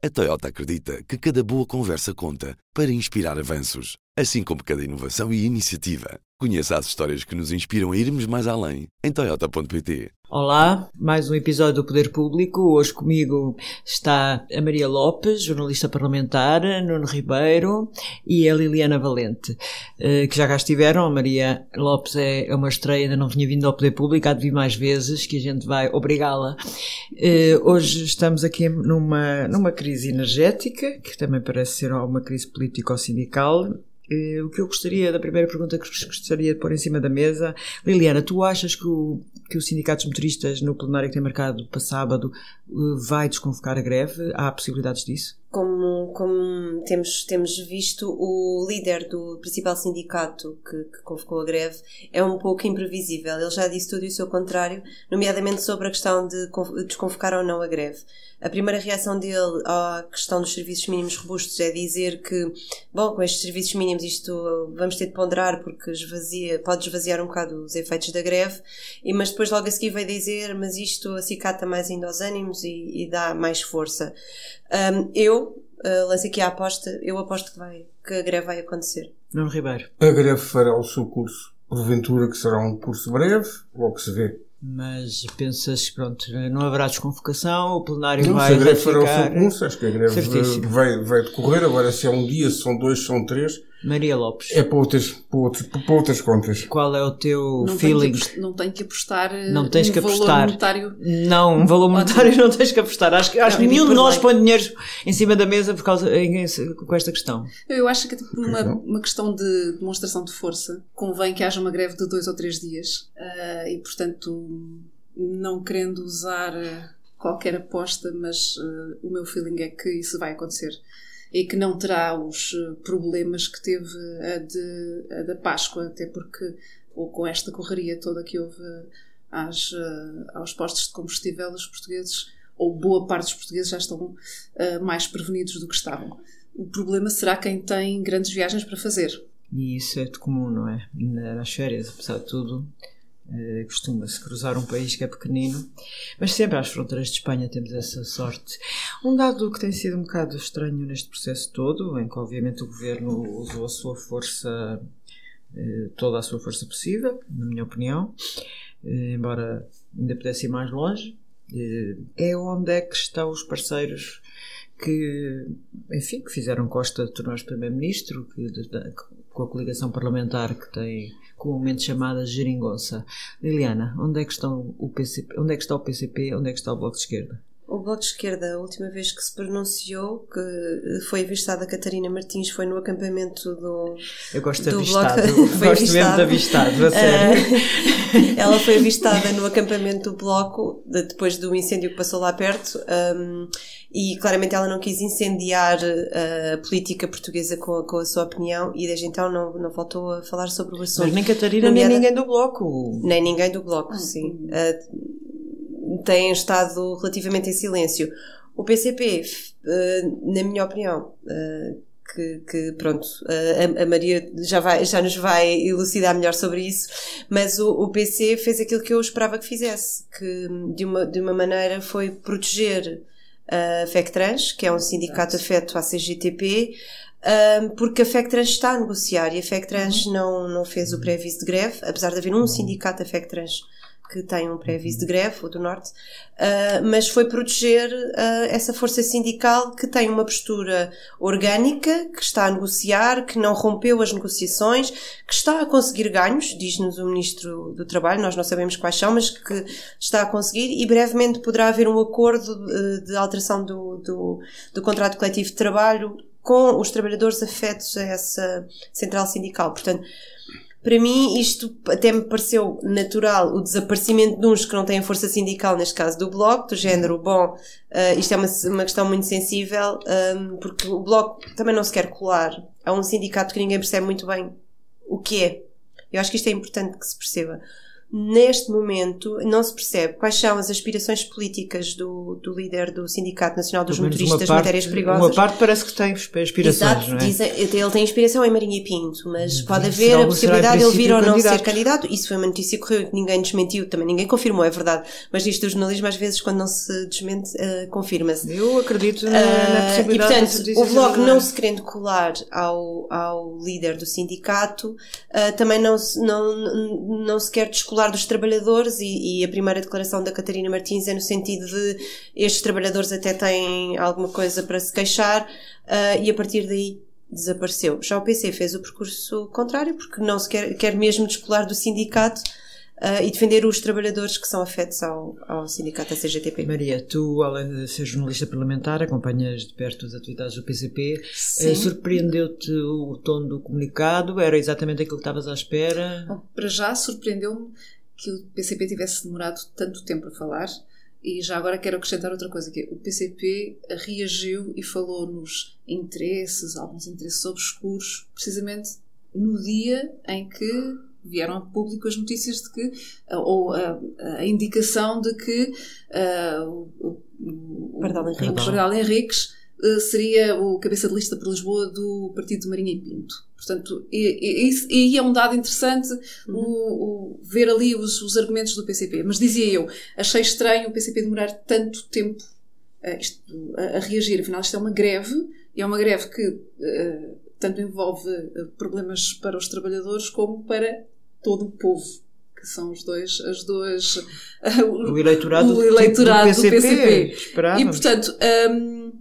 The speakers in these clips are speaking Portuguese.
A Toyota acredita que cada boa conversa conta para inspirar avanços, assim como cada inovação e iniciativa. Conheça as histórias que nos inspiram a irmos mais além em Toyota.pt. Olá, mais um episódio do Poder Público. Hoje comigo está a Maria Lopes, jornalista parlamentar, Nuno Ribeiro e a Liliana Valente, eh, que já cá estiveram. A Maria Lopes é uma estreia, ainda não tinha vindo ao Poder Público, há de vir mais vezes, que a gente vai obrigá-la. Eh, hoje estamos aqui numa, numa crise energética, que também parece ser uma crise político-sindical, o que eu gostaria, da primeira pergunta que gostaria de pôr em cima da mesa, Liliana, tu achas que o, que o Sindicato Motoristas, no plenário que tem marcado para sábado, uh, vai desconvocar a greve? Há possibilidades disso? Como, como temos, temos visto, o líder do principal sindicato que, que convocou a greve é um pouco imprevisível. Ele já disse tudo e o seu contrário, nomeadamente sobre a questão de desconvocar ou não a greve. A primeira reação dele à questão dos serviços mínimos robustos é dizer que, bom, com estes serviços mínimos isto vamos ter de ponderar porque esvazia, pode esvaziar um bocado os efeitos da greve, e, mas depois logo a seguir vai dizer, mas isto acicata mais ainda os ânimos e, e dá mais força. Um, eu uh, lanço aqui a aposta, eu aposto que, vai, que a greve vai acontecer. Não, Ribeiro. A greve fará o seu curso. Porventura que será um curso breve, logo se vê. Mas pensas que pronto, não haverá desconvocação, o plenário não, vai. Se a greve fará o seu curso, acho que a greve vai, vai decorrer. Agora, se é um dia, se são dois, se são três. Maria Lopes. É para outras, para outras, para outras contas. Qual é o teu não feeling? Tenho não tenho que apostar não tens um que valor apostar. monetário. Não, um valor monetário não tens que apostar. Acho, que, acho que nenhum de nós põe dinheiro em cima da mesa por causa, em, com esta questão. Eu acho que é tipo uma, uma questão de demonstração de força. Convém que haja uma greve de dois ou três dias. Uh, e, portanto não querendo usar eh, qualquer aposta, mas uh, o meu feeling é que isso vai acontecer e que não terá os eh, problemas que teve a, de, a da Páscoa, até porque ou com esta correria toda que houve às, uh, aos postos de combustível, os portugueses, ou boa parte dos portugueses, já estão uh, mais prevenidos do que estavam. O problema será quem tem grandes viagens para fazer. E isso é de comum, não é? Nas férias, apesar de tudo, Uh, Costuma-se cruzar um país que é pequenino, mas sempre às fronteiras de Espanha temos essa sorte. Um dado que tem sido um bocado estranho neste processo todo, em que obviamente o governo usou a sua força, uh, toda a sua força possível, na minha opinião, uh, embora ainda pudesse ir mais longe, é onde é que estão os parceiros que, enfim, que fizeram Costa tornar-se primeiro-ministro, com a coligação parlamentar que tem comumente chamada geringonça. Liliana, onde é que, estão o PCP, onde é que está o PCP, onde é que está o Bloco de Esquerda? O Bloco de Esquerda, a última vez que se pronunciou, que foi avistada a Catarina Martins, foi no acampamento do. Eu gosto de avistado. Gosto avistado. mesmo de avistado, a sério. Uh, ela foi avistada no acampamento do Bloco, depois do incêndio que passou lá perto. Um, e claramente ela não quis incendiar uh, a política portuguesa com a, com a sua opinião e desde então não, não voltou a falar sobre o assunto. Mas nem Catarina nem ninguém do Bloco. Nem ninguém do Bloco, ah, sim. Uh, têm estado relativamente em silêncio. O PCP, eh, na minha opinião, que, que, pronto, a, a, Maria já, vai, já nos vai elucidar melhor sobre isso, mas o, o PC fez aquilo que eu esperava que fizesse, que de uma, de uma maneira foi proteger a FECTRANS, que é um sindicato afeto à CGTP, porque a FECTRANS está a negociar e a FECTRANS uhum. não, não fez o pré-aviso de greve, apesar de haver um uhum. sindicato a FECTRANS que tem um pré-aviso de greve, o do Norte, uh, mas foi proteger uh, essa força sindical que tem uma postura orgânica, que está a negociar, que não rompeu as negociações, que está a conseguir ganhos, diz-nos o Ministro do Trabalho, nós não sabemos quais são, mas que está a conseguir e brevemente poderá haver um acordo uh, de alteração do, do, do contrato coletivo de trabalho com os trabalhadores afetos a essa central sindical. Portanto, para mim, isto até me pareceu natural o desaparecimento de uns que não têm força sindical, neste caso do Bloco, do género, bom, uh, isto é uma, uma questão muito sensível, um, ehm, porque o Bloco também não se quer colar a um sindicato que ninguém percebe muito bem o que é. Eu acho que isto é importante que se perceba. Neste momento não se percebe quais são as aspirações políticas do, do líder do Sindicato Nacional dos Motoristas de Matérias Perigosas. Uma parte parece que tem aspirações, Exato, não é? Dizem, ele tem inspiração em Marinha e Pinto, mas pode haver a possibilidade de ele vir ou não ser candidato. Isso foi uma notícia que correu que ninguém desmentiu, também ninguém confirmou, é verdade. Mas isto do jornalismo, às vezes, quando não se desmente, uh, confirma-se. Eu acredito na, na possibilidade uh, E, portanto, o Bloco não se querendo colar ao, ao líder do sindicato, uh, também não se, não, não se quer descolar dos trabalhadores trabalhadores e, e, a primeira declaração da Catarina Martins é no sentido de estes trabalhadores até têm alguma coisa para se queixar uh, e a partir daí desapareceu. Já o PC fez o percurso contrário porque não se quer, quer mesmo descolar do sindicato Uh, e defender os trabalhadores que são afetos ao, ao sindicato da CGTP. Maria, tu, além de ser jornalista parlamentar, acompanhas de perto as atividades do PCP. Uh, Surpreendeu-te o tom do comunicado? Era exatamente aquilo que estavas à espera? Bom, para já surpreendeu-me que o PCP tivesse demorado tanto tempo a falar. E já agora quero acrescentar outra coisa, que é, o PCP reagiu e falou nos interesses, alguns interesses obscuros, precisamente no dia em que vieram a público as notícias de que, ou a, a indicação de que uh, o, o, Pardal Henriques, Pardal Henriques uh, seria o cabeça de lista por Lisboa do Partido de Marinha e Pinto. Portanto, e, e, e é um dado interessante uhum. o, o, ver ali os, os, argumentos do PCP. Mas dizia eu, achei estranho o PCP demorar tanto tempo a, isto, a, a reagir. Afinal, isto é uma greve, e é uma greve que uh, tanto envolve problemas para os trabalhadores como para todo o povo que são os dois, as duas o eleitorado, o eleitorado do, PCP. Do PCP. E portanto, um,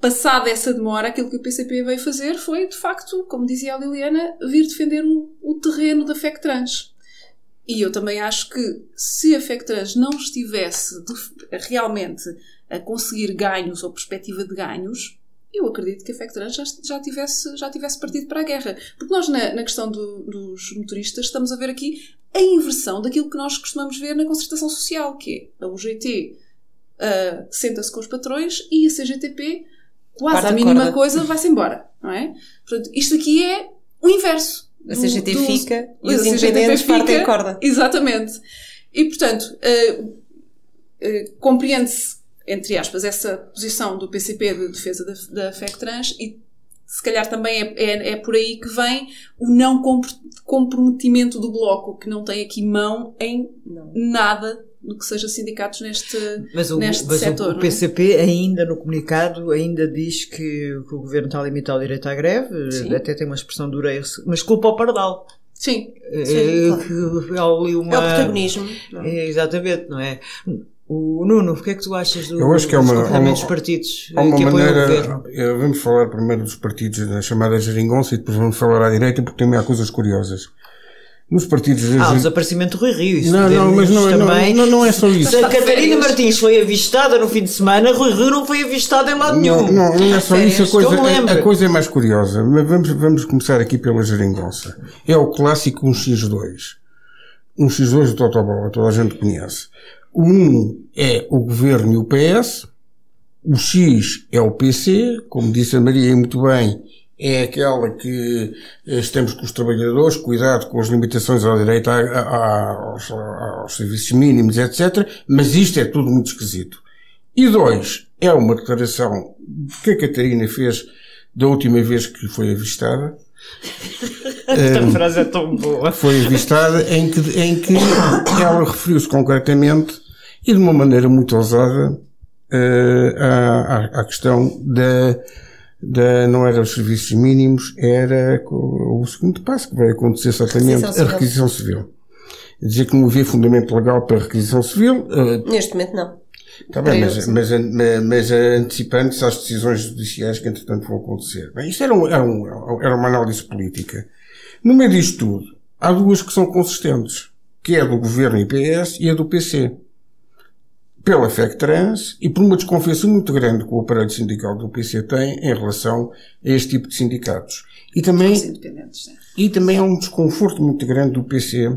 passada essa demora, aquilo que o PCP veio fazer foi, de facto, como dizia a Liliana, vir defender o, o terreno da FECTRANS. E eu também acho que se a FECTRANS não estivesse de, realmente a conseguir ganhos ou perspectiva de ganhos, eu acredito que a FECTRANS já, já, tivesse, já tivesse partido para a guerra. Porque nós, na, na questão do, dos motoristas, estamos a ver aqui a inversão daquilo que nós costumamos ver na concertação social, que é a UGT uh, senta-se com os patrões e a CGTP quase a mínima corda. coisa vai-se embora, não é? Portanto, isto aqui é o inverso. A CGT do, fica do, e os independentes partem corda. Exatamente. E, portanto, uh, uh, compreende-se, entre aspas, essa posição do PCP de defesa da, da FECTRANS e se calhar também é, é, é, por aí que vem o não comprometimento do Bloco, que não tem aqui mão em não. nada do que seja sindicatos neste, mas o, neste mas setor. O, o PCP é? ainda no comunicado ainda diz que, que, o governo está a limitar o direito à greve, Sim. até tem uma expressão dura, mas culpa ao Pardal. Sim, é, Sim claro. é, uma... é o protagonismo. É, exatamente, não é? O Nuno, o que é que tu achas do, Eu acho que é uma, uma, dos partidos há uma que maneira? Eh, vamos falar primeiro dos partidos da chamada geringonça e depois vamos falar à direita porque também há coisas curiosas. Nos partidos... Ah, o desaparecimento do Rui Rio. Isso não, não, mas não, também. Não, não, é só isso. Se a Catarina Martins foi avistada no fim de semana, Rui Rio não foi avistado em lado nenhum. Não, não, não é só isso. A coisa, a, a, coisa é mais curiosa. Mas vamos, vamos começar aqui pela geringonça. É o clássico 1x2. 1x2 do Totobola, toda a gente conhece. O 1 é o governo e o PS. O X é o PC, como disse a Maria muito bem, é aquela que eh, estamos com os trabalhadores, cuidado com as limitações ao direito a, a, aos, aos, serviços mínimos, etc. Mas isto é tudo muito esquisito. E dois, é uma declaração que a Catarina fez da última vez que foi avistada. Esta frase é tão boa. Foi avistada em que, em que ela referiu-se concretamente e de uma maneira muito ousada uh, à, à questão da da, não era os serviços mínimos, era o, segundo passo que vai acontecer exatamente, a requisição civil. Dizer que não havia fundamento legal para a requisição civil. Uh, Neste momento não. Está bem, mas, mas, mas, mas antecipando-se às decisões judiciais que entretanto vão acontecer. Bem, isto era, um, era, um, era uma análise política. No meio disto tudo, há duas que são consistentes, que é a do governo IPS e a do PC pela FECTRANS e por uma desconfiança muito grande que o aparelho sindical do PC tem em relação a este tipo de sindicatos. E também, e também há um desconforto muito grande do PC,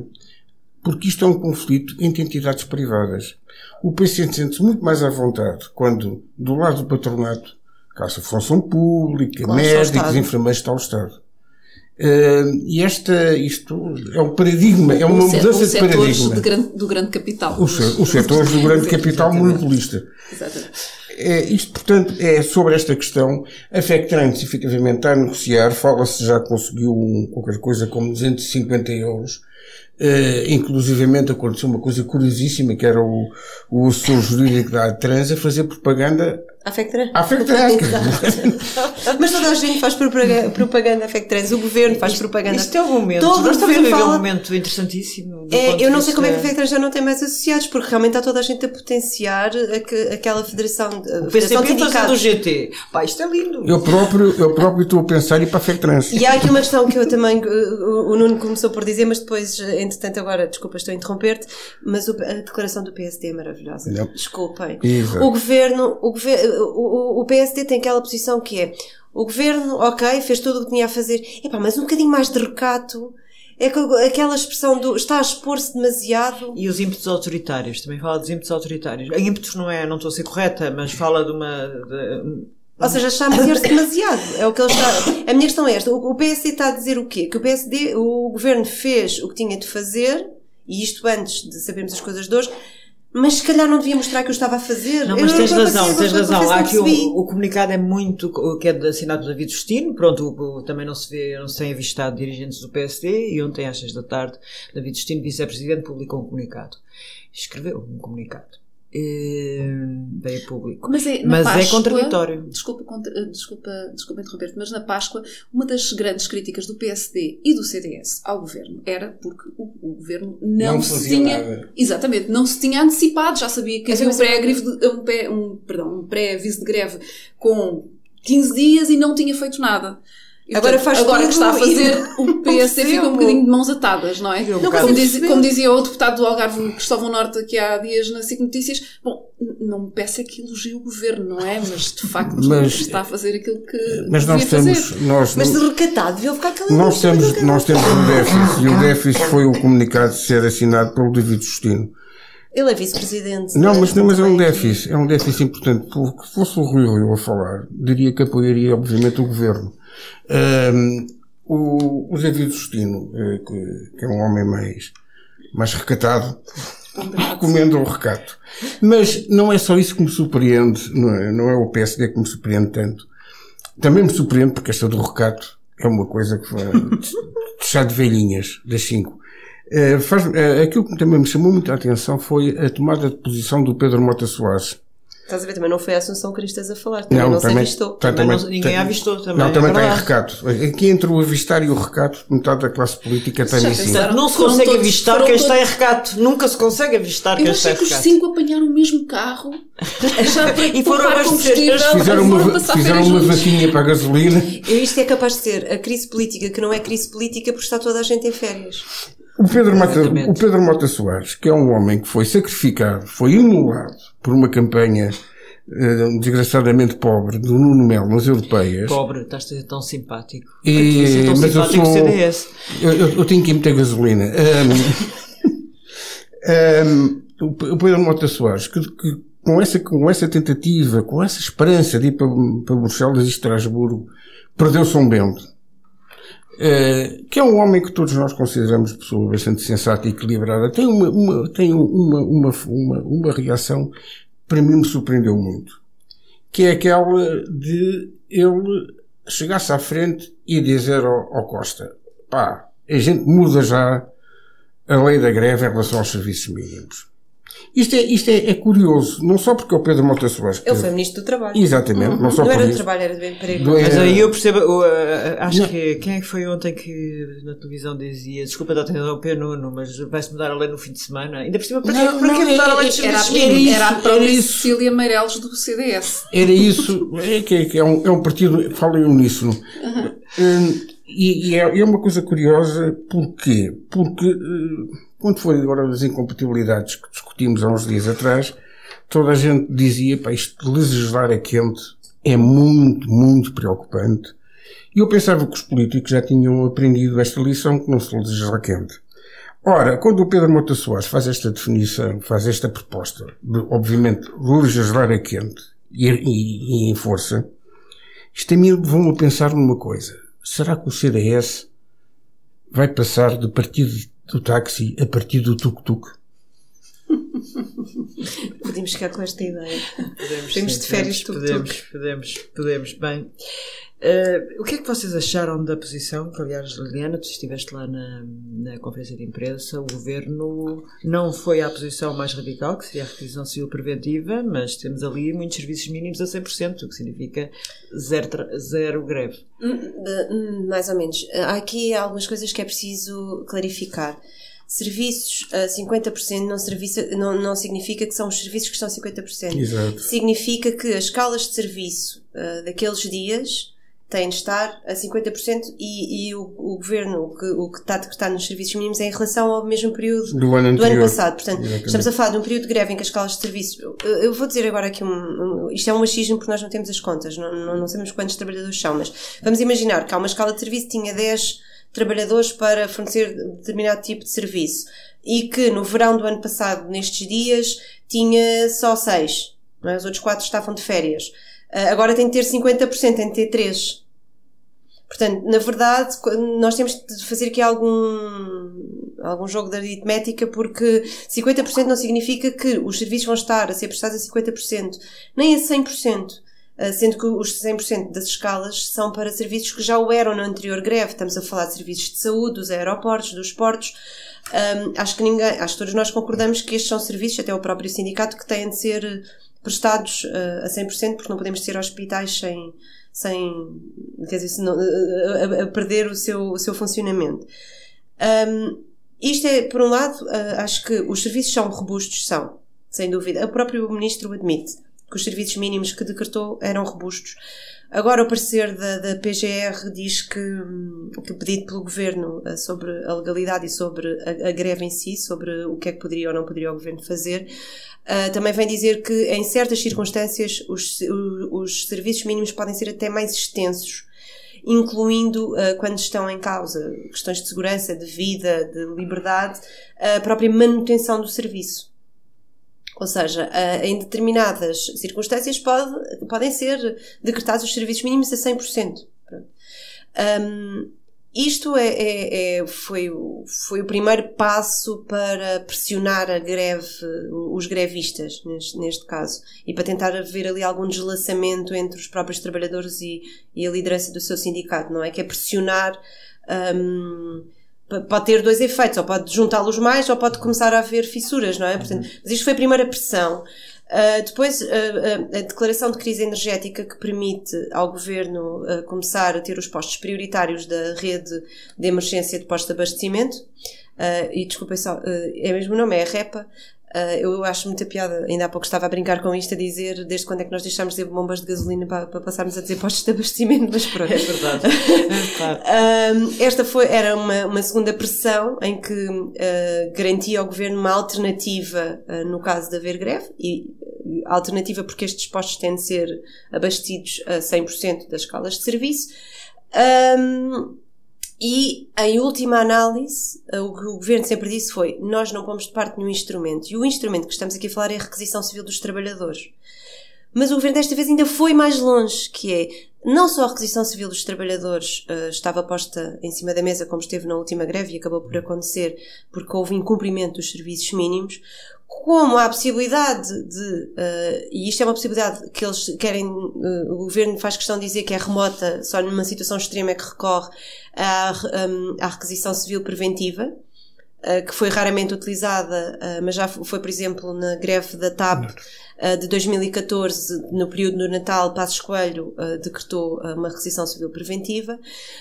porque isto é um conflito entre entidades privadas. O PC sente-se muito mais à vontade quando, do lado do patronato, caça função pública, claro, médicos, enfermeiros, está o Estado. Uh, e esta, isto é um paradigma, é uma mudança de paradigma. De grande, do grande capital. Os, os setores do grande capital monopolista. Exatamente. É, isto, portanto, é sobre esta questão. A FECTRAN, efetivamente, está a negociar. Fala-se já conseguiu um, qualquer coisa como 250 euros Uh, inclusivamente aconteceu uma coisa curiosíssima que era o, o assessor jurídico da Trans a fazer propaganda à FECTRAN. À FECTRAN. Mas toda a gente faz propaganda à FECTRANS, o governo faz propaganda. Isto é um momento, Todo nós estamos a viver um momento interessantíssimo. É, eu não sei como é que a FECTRAN já não tem mais associados, porque realmente está toda a gente a potenciar a, aquela federação. A o PCP fazendo o GT. Pá, isto é lindo. Eu próprio, eu próprio estou a pensar em ir para a FECTRANS. E há aqui uma questão que eu também, o, o Nuno começou por dizer, mas depois, entretanto agora, desculpa, estou a interromper-te, mas a declaração do PSD é maravilhosa. Não. Desculpem. Exato. O governo, o governo, o, o PSD tem aquela posição que é o governo, ok, fez tudo o que tinha a fazer, epá, mas um bocadinho mais de recato. É aquela expressão do está a expor-se demasiado. E os ímpetos autoritários, também fala dos ímpetos autoritários. A ímpetos não é, não estou a ser correta, mas fala de uma. De, ou seja, está a meter-se demasiado. É o que ele está. A minha questão é esta. O PSD está a dizer o quê? Que o PSD, o governo fez o que tinha de fazer, e isto antes de sabermos as coisas de hoje, mas se calhar não devia mostrar que eu estava a fazer. Não, mas tens razão, tens razão. Há aqui o, o, comunicado é muito, que é assinado do David Justino, pronto, o, também não se vê, não se tem avistado dirigentes do PSD, e ontem às seis da tarde, David Justino, vice-presidente, publicou um comunicado. Escreveu um comunicado veio a público. Mas, é, mas é Páscoa, é contraditório. Desculpa, eh, desculpa, desculpa interromper-te, mas na Páscoa, uma das grandes críticas do PSD e do CDS ao governo era porque o, o governo não, não se tinha. Nada. Exatamente, não se tinha antecipado, já sabia que havia um pré-aviso um pré, um, perdão, um pré de greve com 15 dias e não tinha feito nada. E, agora portanto, faz agora que está a fazer o PS fica um bocadinho de mãos atadas, não é? Não, como, dizia, como, dizia o deputado do Algarve, Cristóvão Norte, aqui há dias na SIC Notícias, bom, não me peça que elogie o governo, não é? Mas de facto mas, está a fazer aquilo que mas nós temos, fazer. Nós, mas de recatado, devia ficar calado. Nós temos, nós temos um déficit e o déficit foi o comunicado de ser assinado pelo David Justino. Ele é vice-presidente. Não, mas, não, mas é um déficit, é um déficit importante. Se fosse o Rui Rio a falar, diria que apoiaria, obviamente, o governo. Um, o, o David Justino, eh, que, que, é um homem mais, mais recatado, recomendo o recato. Mas não é só isso que me surpreende, não é, não é o PSD que me surpreende tanto. Também me surpreende porque esta do recato é uma coisa que foi chá de velhinhas, das cinco. Uh, faz, uh, aquilo que também me chamou muita atenção foi a tomada de posição do Pedro Mota Soares. Estás a ver, também não foi a Assunção Cristas a falar, também não, não também, se avistou. Também, também não, ninguém avistou também. Não, também é tem recato. Aqui entre o avistar e o recato, metade da classe política tem isso. Não se consegue todos, avistar quem está em recato. Nunca se consegue avistar quem está em recato. Eu achei que os cinco apanharam o mesmo carro já para e foram abastecer. Fizeram uma, fizeram uma vaquinha para a gasolina. Isto é capaz de ser a crise política, que não é crise política porque está toda a gente em férias. O Pedro, Mata, o Pedro Mota Soares, que é um homem que foi sacrificado, foi imolado por uma campanha uh, desgraçadamente pobre do Nuno Melo nas europeias. Pobre, estás a ser tão simpático. E, tão mas simpático eu sou, CDS. Eu, eu, eu, tenho que ir meter gasolina. Um, um, o Pedro Mota Soares, que, que, com, essa, com essa tentativa, com essa esperança de ir para, para Bruxelas e Estrasburgo, perdeu São Bento. Uh, que é um homem que todos nós consideramos pessoa bastante sensata e equilibrada, tem uma, uma tem uma, uma, uma, uma reação para mim me surpreendeu muito, que é aquela de ele chegar-se à frente e dizer ao, ao Costa, pá, a gente muda já a lei da greve em relação aos serviços mínimos. Isto, é, isto é, é, curioso, não só porque é o Pedro Mota Soares. Ele foi Ministro do Trabalho. Exatamente, uhum. não só Não era do trabalho, era do emprego. Mas aí eu percebo, uh, acho não. que, quem é que foi ontem que na televisão dizia, desculpa ao P. Nuno, mas vai-se mudar a lei no fim de semana? Ainda por cima, para, não, que mudar a lei de serviços mínimos? Era a própria Cecília Meireles do CDS. Era isso, é que é, é, um, é um partido, fala em uníssono. Uhum. Um, e, e é, é, uma coisa curiosa, porquê? Porque... Uh, quando foi agora das incompatibilidades que discutimos há uns dias atrás, toda a gente dizia, pá, isto legislar é quente, é muito, muito preocupante. E eu pensava que os políticos já tinham aprendido esta lição que não se legisla quente. Ora, quando o Pedro Mota Soares faz esta definição, faz esta proposta de, obviamente, legislar é quente e, e, e em força, isto a mim levou-me a pensar numa coisa. Será que o CDS vai passar do partido do táxi a partir do tuk-tuk. Podemos ficar com esta ideia. Podemos, Temos sim, de férias podemos, podemos, podemos, podemos, bem. Uh, o que é que vocês acharam da posição? Que, aliás, Liliana, tu estiveste lá na, na conferência de imprensa, o governo não foi à posição mais radical, que seria a requisição civil preventiva, mas temos ali muitos serviços mínimos a 100%, o que significa zero, zero greve. Hum, hum, mais ou menos. Há aqui algumas coisas que é preciso clarificar. Serviços a 50% não, serviço, não, não significa que são os serviços que estão a 50%. Exato. Significa que as escalas de serviço uh, daqueles dias têm de estar a 50% e, e o, o governo o que, o que está decretado nos serviços mínimos é em relação ao mesmo período do ano, do ano passado. Portanto, Exatamente. estamos a falar de um período de greve em que as escalas de serviço. Eu, eu vou dizer agora aqui um, um, Isto é um machismo porque nós não temos as contas, não, não, não sabemos quantos trabalhadores são, mas vamos imaginar que há uma escala de serviço que tinha 10 trabalhadores para fornecer determinado tipo de serviço e que no verão do ano passado, nestes dias, tinha só 6. É? Os outros 4 estavam de férias. Uh, agora tem de ter 50%, tem de ter 3. Portanto, na verdade, nós temos de fazer aqui algum, algum jogo de aritmética, porque 50% não significa que os serviços vão estar a ser prestados a 50%, nem a 100%. Sendo que os 100% das escalas são para serviços que já o eram na anterior greve. Estamos a falar de serviços de saúde, dos aeroportos, dos portos. Um, acho que ninguém, acho que todos nós concordamos que estes são serviços, até o próprio sindicato, que têm de ser prestados uh, a 100%, porque não podemos ter hospitais sem, sem quer dizer, não, a, a, perder o seu, o seu funcionamento. Um, isto é, por um lado, uh, acho que os serviços são robustos, são, sem dúvida. O próprio Ministro admite que os serviços mínimos que decretou eram robustos. Agora, o parecer da, da PGR diz que, que pedido pelo Governo uh, sobre a legalidade e sobre a, a, greve em si, sobre o que é que poderia ou não poderia o Governo fazer, Uh, também vem dizer que em certas circunstâncias os, os serviços mínimos podem ser até mais extensos, incluindo uh, quando estão em causa questões de segurança, de vida, de liberdade, a própria manutenção do serviço. Ou seja, em determinadas circunstâncias pode, podem ser decretados os serviços mínimos a 100%. Um, isto é, é, é, foi, foi o primeiro passo para pressionar a greve, os grevistas, neste, neste caso, e para tentar haver ali algum deslaçamento entre os próprios trabalhadores e, e a liderança do seu sindicato, não é? Que é pressionar. Um, pode ter dois efeitos, ou pode juntá-los mais, ou pode começar a haver fissuras, não é? Portanto, mas isto foi a primeira pressão. Uh, depois, uh, uh, a declaração de crise energética que permite ao governo começar a ter os postos prioritários da rede de emergência de postos de abastecimento. e desculpem só, é mesmo o nome, é a REPA. Eu acho muita piada, ainda há pouco estava a brincar com isto, a dizer desde quando é que nós deixámos de ter bombas de gasolina para, para passarmos a dizer postos de abastecimento, mas pronto. É verdade. esta foi, era uma, uma segunda pressão em que garantia ao governo uma alternativa no caso de haver greve e alternativa porque estes postos têm de ser abastecidos a 100% das escalas de serviço. Um, e, em última análise, o que o governo sempre disse foi: nós não pomos de parte nenhum instrumento. E o instrumento que estamos aqui a falar é a requisição civil dos trabalhadores. Mas o governo desta vez ainda foi mais longe, que é não só a requisição civil dos trabalhadores uh, estava posta em cima da mesa, como esteve na última greve e acabou por acontecer porque houve incumprimento dos serviços mínimos, como há a possibilidade de, uh, e isto é uma possibilidade que eles querem, uh, o governo faz questão de dizer que é remota, só numa situação extrema é que recorre à, um, à requisição civil preventiva, que foi raramente utilizada, mas já foi, por exemplo, na greve da TAP de 2014, no período do Natal, Passos Coelho decretou uma requisição civil preventiva.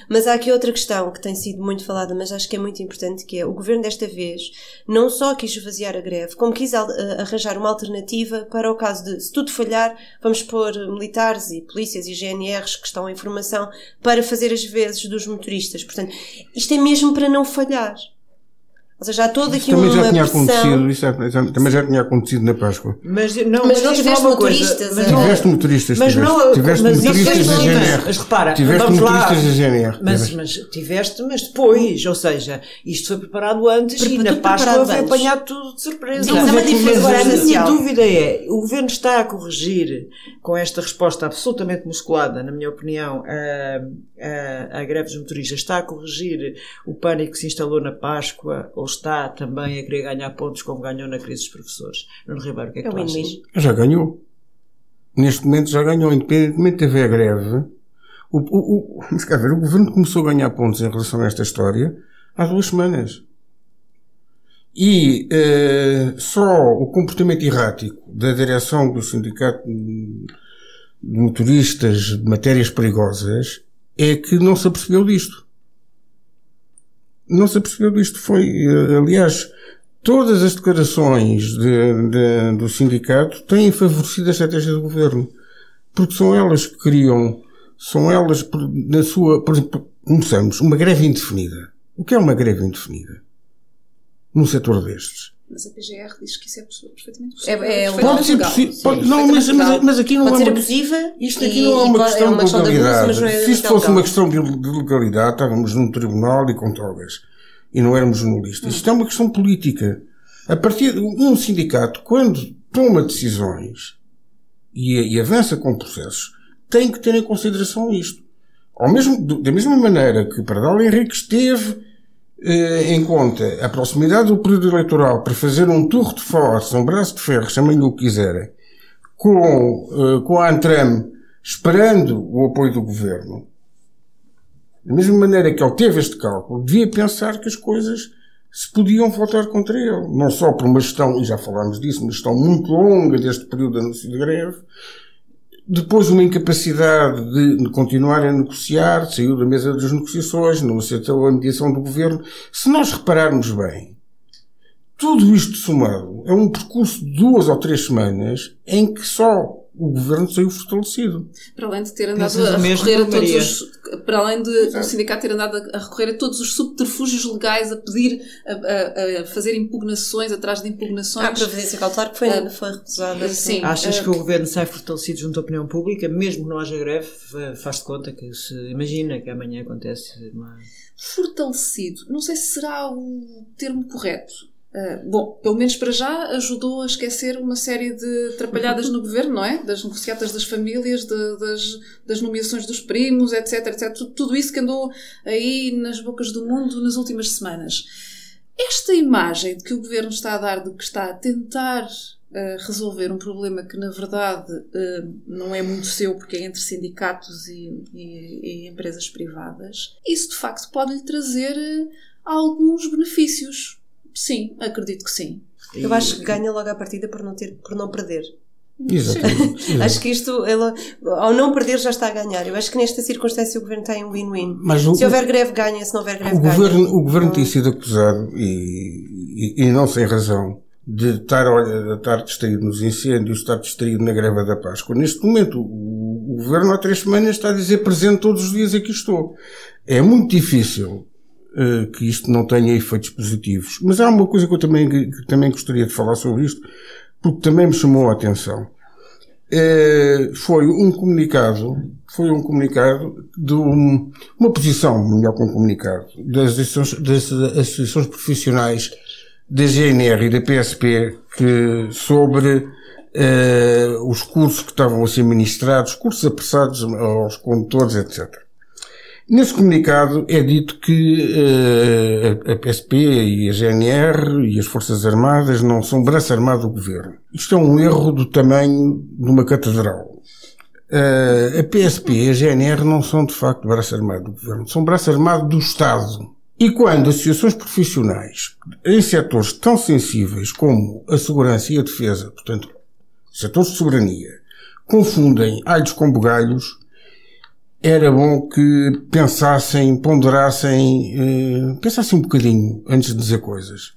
Mas há aqui outra questão que tem sido muito falada, mas acho que é muito importante, que é o governo desta vez não só quis esvaziar a greve, como quis arranjar uma alternativa para o caso de, se tudo falhar, vamos pôr militares e polícias e GNRs que estão em formação para fazer as vezes dos motoristas. Portanto, isto é mesmo para não falhar. Ou seja, há todo aqui também uma já tinha pressão. acontecido, isso é, também já tinha acontecido na Páscoa. Mas não, Mas não tiveste coisa, motoristas, mas é? não- Tiveste motoristas, mas tiveste, não, tiveste mas isso motoristas da GNR. Mas repara, Tiveste vamos lá. motoristas da GNR. Mas, tiveste. mas tiveste, mas depois, ou seja, isto foi preparado antes Pre- e na Páscoa foi apanhado tudo de surpresa. Sim, mas é uma diferença Agora, a minha dúvida é, o Governo está a corrigir, com esta resposta absolutamente musculada, na minha opinião, a, a, a greve dos motoristas, está a corrigir o pânico que se instalou na Páscoa ou está também a querer ganhar pontos como ganhou na crise dos professores? Nuno Ribeiro, o que é que É tu achas? Já ganhou. Neste momento já ganhou, independentemente de haver greve. O, o, o, mas ver, o governo começou a ganhar pontos em relação a esta história há duas semanas. E eh, só o comportamento errático da direção do Sindicato de Motoristas de Matérias Perigosas é que não se apercebeu disto. Não se apercebeu disto. Foi, eh, aliás, todas as declarações de- de- do sindicato têm favorecido a estratégia do governo. Porque são elas que criam, são elas, na sua, por exemplo, começamos, uma greve indefinida. O que é uma greve indefinida? Num setor destes. Mas a PGR diz que isso é perfeitamente possível. É- é. Pode ser possível. Não, mas, mas, mas aqui não Pode é ser uma, abusiva. isto aqui e- não é uma questão é uma de questão de abuso, legalidade. mas não é Se isto fosse uma questão de, de legalidade, estávamos num tribunal e com togas. E não éramos jornalistas. Isto é uma questão política. A partir um sindicato, quando toma decisões e, e avança com processos, tem que ter em consideração isto. Ao mesmo, da mesma maneira que Pardal Henrique esteve em conta a proximidade do período eleitoral para fazer um tour de force, um braço de ferro, chamem-lhe o que quiserem, com, eh, com a Antram esperando o apoio do governo, da mesma maneira que ele teve este cálculo, devia pensar que as coisas se podiam voltar contra ele. Não só por uma gestão, e já falámos disso, uma gestão muito longa deste período de anúncio de greve, depois uma incapacidade de continuar a negociar, saiu da mesa das negociações, não aceitou a mediação do governo. Se nós repararmos bem, tudo isto somado é um percurso de duas ou três semanas em que só o governo saiu fortalecido. Para além de ter andado a o recorrer a todos os. Para além de, do sindicato ter andado a, recorrer a todos os subterfúgios legais, a pedir, a, a- a fazer impugnações atrás de impugnações. Há a providência cautelar que foi, Ah, foi recusada. sim. Achas eh, que o governo sai fortalecido junto à opinião pública, mesmo que não haja greve? fa- Faz-te conta que se imagina que amanhã acontece uma. fortalecido. Não sei se será o termo correto. Ah, bom, pelo menos para já ajudou a esquecer uma série de atrapalhadas no governo, não é? Das negociatas das famílias, de- das, das nomeações dos primos, etc, etc. Tudo, isso que andou aí nas bocas do mundo nas últimas semanas. Esta imagem de que o governo está a dar, de que está a tentar ah, resolver um problema que na verdade ah, não é muito seu porque é entre sindicatos e, e- e empresas privadas, isso de facto pode lhe trazer alguns benefícios. Sim, acredito que sim. Eu acho que ganha logo à partida por não, ter, por não perder. Exatamente. Acho que isto, ela, ao não perder, já está a ganhar. Eu acho que nesta circunstância o governo tem um win-win. Mas o, Se houver greve, ganha. Se não houver greve, o ganha. governo, o governo tem sido acusado, e, e, e não sem razão, de estar, olha, de estar distraído nos incêndios, estar distraído na greve da Páscoa. Neste momento, o, o governo há três semanas está a dizer presente todos os dias aqui estou. É muito difícil que isto não tenha efeitos positivos. Mas há uma coisa que eu também, que também gostaria de falar sobre isto, porque também me chamou a atenção. Eh, foi um comunicado, foi um comunicado de um- uma posição, melhor que um comunicado, das associações, das associações profissionais da GNR e da PSP que, sobre eh, os cursos que estavam a ser ministrados, cursos apressados aos condutores, etc. Nesse comunicado é dito que eh, a PSP e a GNR e as Forças Armadas não são braço armado do governo. Isto é um erro do tamanho de uma catedral. Eh, a PSP e a GNR não são de facto braço armado do governo, são braço armado do Estado. E quando associações profissionais em setores tão sensíveis como a segurança e a defesa, portanto, setores de soberania, confundem alhos com bugalhos, era bom que pensassem, ponderassem, eh, pensassem um bocadinho antes de dizer coisas.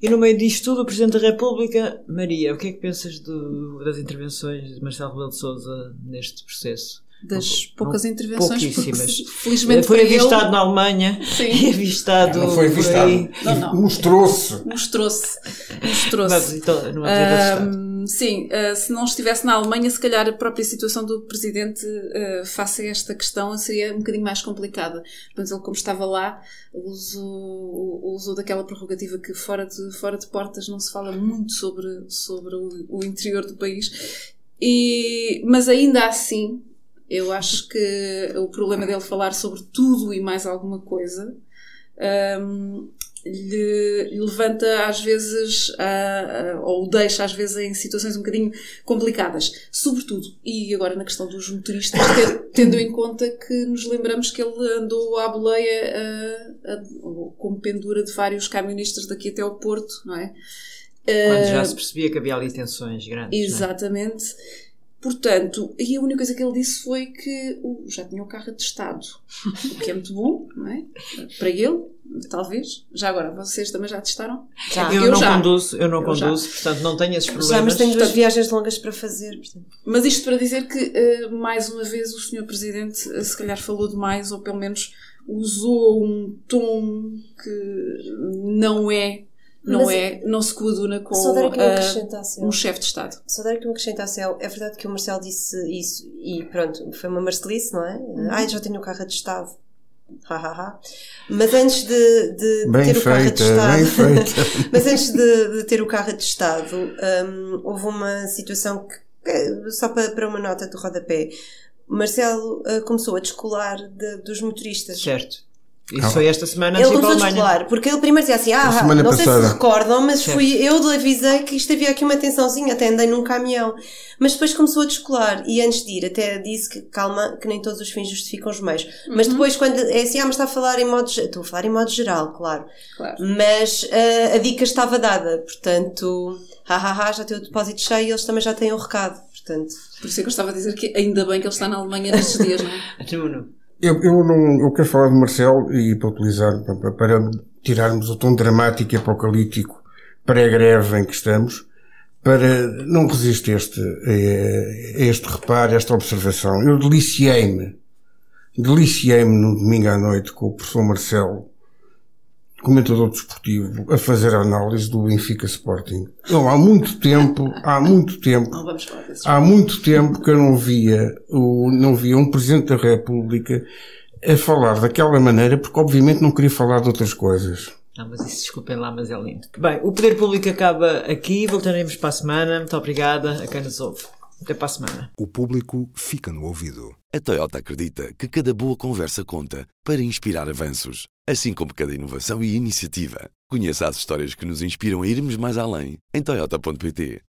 E no meio disto tudo, o Presidente da República, Maria, o que é que pensas do- das intervenções de Marcelo Rebelo de Sousa neste processo? Das poucas não, intervenções. Pouquíssimas. Felizmente foi avistado ele... na Alemanha Sim. e avistado. Não foi avistado. Mostrou-se. Mostrou-se. Mostrou-se. Então, uh, sim, uh, se não estivesse na Alemanha, se calhar a própria situação do presidente uh, face a esta questão seria um bocadinho mais complicada. Portanto, ele, como estava lá, usou, usou daquela prerrogativa que fora de, fora de portas não se fala muito sobre, sobre o, o interior do país. E, mas ainda assim, eu acho que o problema dele falar sobre tudo e mais alguma coisa um, lhe, levanta às vezes, uh, uh, ou deixa às vezes em situações um bocadinho complicadas. Sobretudo, e agora na questão dos motoristas, tendo em conta que nos lembramos que ele andou à boleia uh, como pendura de vários camionistas daqui até ao Porto, não é? Quando já se percebia que havia ali tensões grandes. É? Exatamente. Portanto, e a única coisa que ele disse foi que uh, já tinha o carro atestado, o que é muito bom, não é? Para ele, talvez. Já agora, vocês também já testaram? Já. Eu, eu não já. conduzo, eu não eu conduzo, já. portanto não tenho esses problemas. Já, mas tenho duas viagens longas para fazer. Portanto. Mas isto para dizer que, uh, mais uma vez, o Sr. Presidente uh, se calhar falou demais, ou pelo menos usou um tom que não é não, Mas, é, não se coaduna com uh, um chefe de Estado. Só dar aqui uma acrescentação. É verdade que o Marcelo disse isso e pronto, foi uma marcelice, não é? Uhum. Ai, já tenho o carro de Estado. Ha, ha, ha. Mas antes de, de ter feita, o carro atestado, mas antes de, de, ter o carro atestado, um, houve uma situação que, só para, para uma nota do rodapé, Marcelo uh, começou a descolar de, dos motoristas. Certo. Isso ah. foi esta semana Ele começou a descolar, porque ele primeiro dizia assim: Ah, não passada. sei se recordam, mas fui eu avisei que isto havia aqui uma tensãozinha, até andei num caminhão. Mas depois começou a descolar e antes de ir, até disse que calma, que nem todos os fins justificam os meios. Uhum. Mas depois, quando é assim, ah, mas está a falar em modo. Estou a falar em modo geral, claro. claro. Mas uh, a dica estava dada, portanto, ha, já tem o depósito cheio e eles também já têm o recado. Portanto. Por isso é que eu estava a dizer que ainda bem que ele está na Alemanha nestes dias, não é? Eu, eu, não, eu quero falar de Marcelo e para utilizar, para, para tirarmos o tom dramático e apocalíptico pré-greve em que estamos, para não resistir este, este reparo, esta observação. Eu deliciei-me, deliciei-me no domingo à noite com o professor Marcelo comentador desportivo a fazer a análise do Benfica Sporting. Eu há muito tempo, há muito tempo, há muito tempo que eu não via, o, não via um Presidente da República a falar daquela maneira, porque obviamente não queria falar de outras coisas. Não, mas isso desculpem lá, mas é lindo. Bem, o Poder Público acaba aqui, voltaremos para a semana. Muito obrigada a quem nos ouve. Até para a semana. O público fica no ouvido. A Toyota acredita que cada boa conversa conta para inspirar avanços, assim como cada inovação e iniciativa. Conheça as histórias que nos inspiram a irmos mais além em Toyota.pt.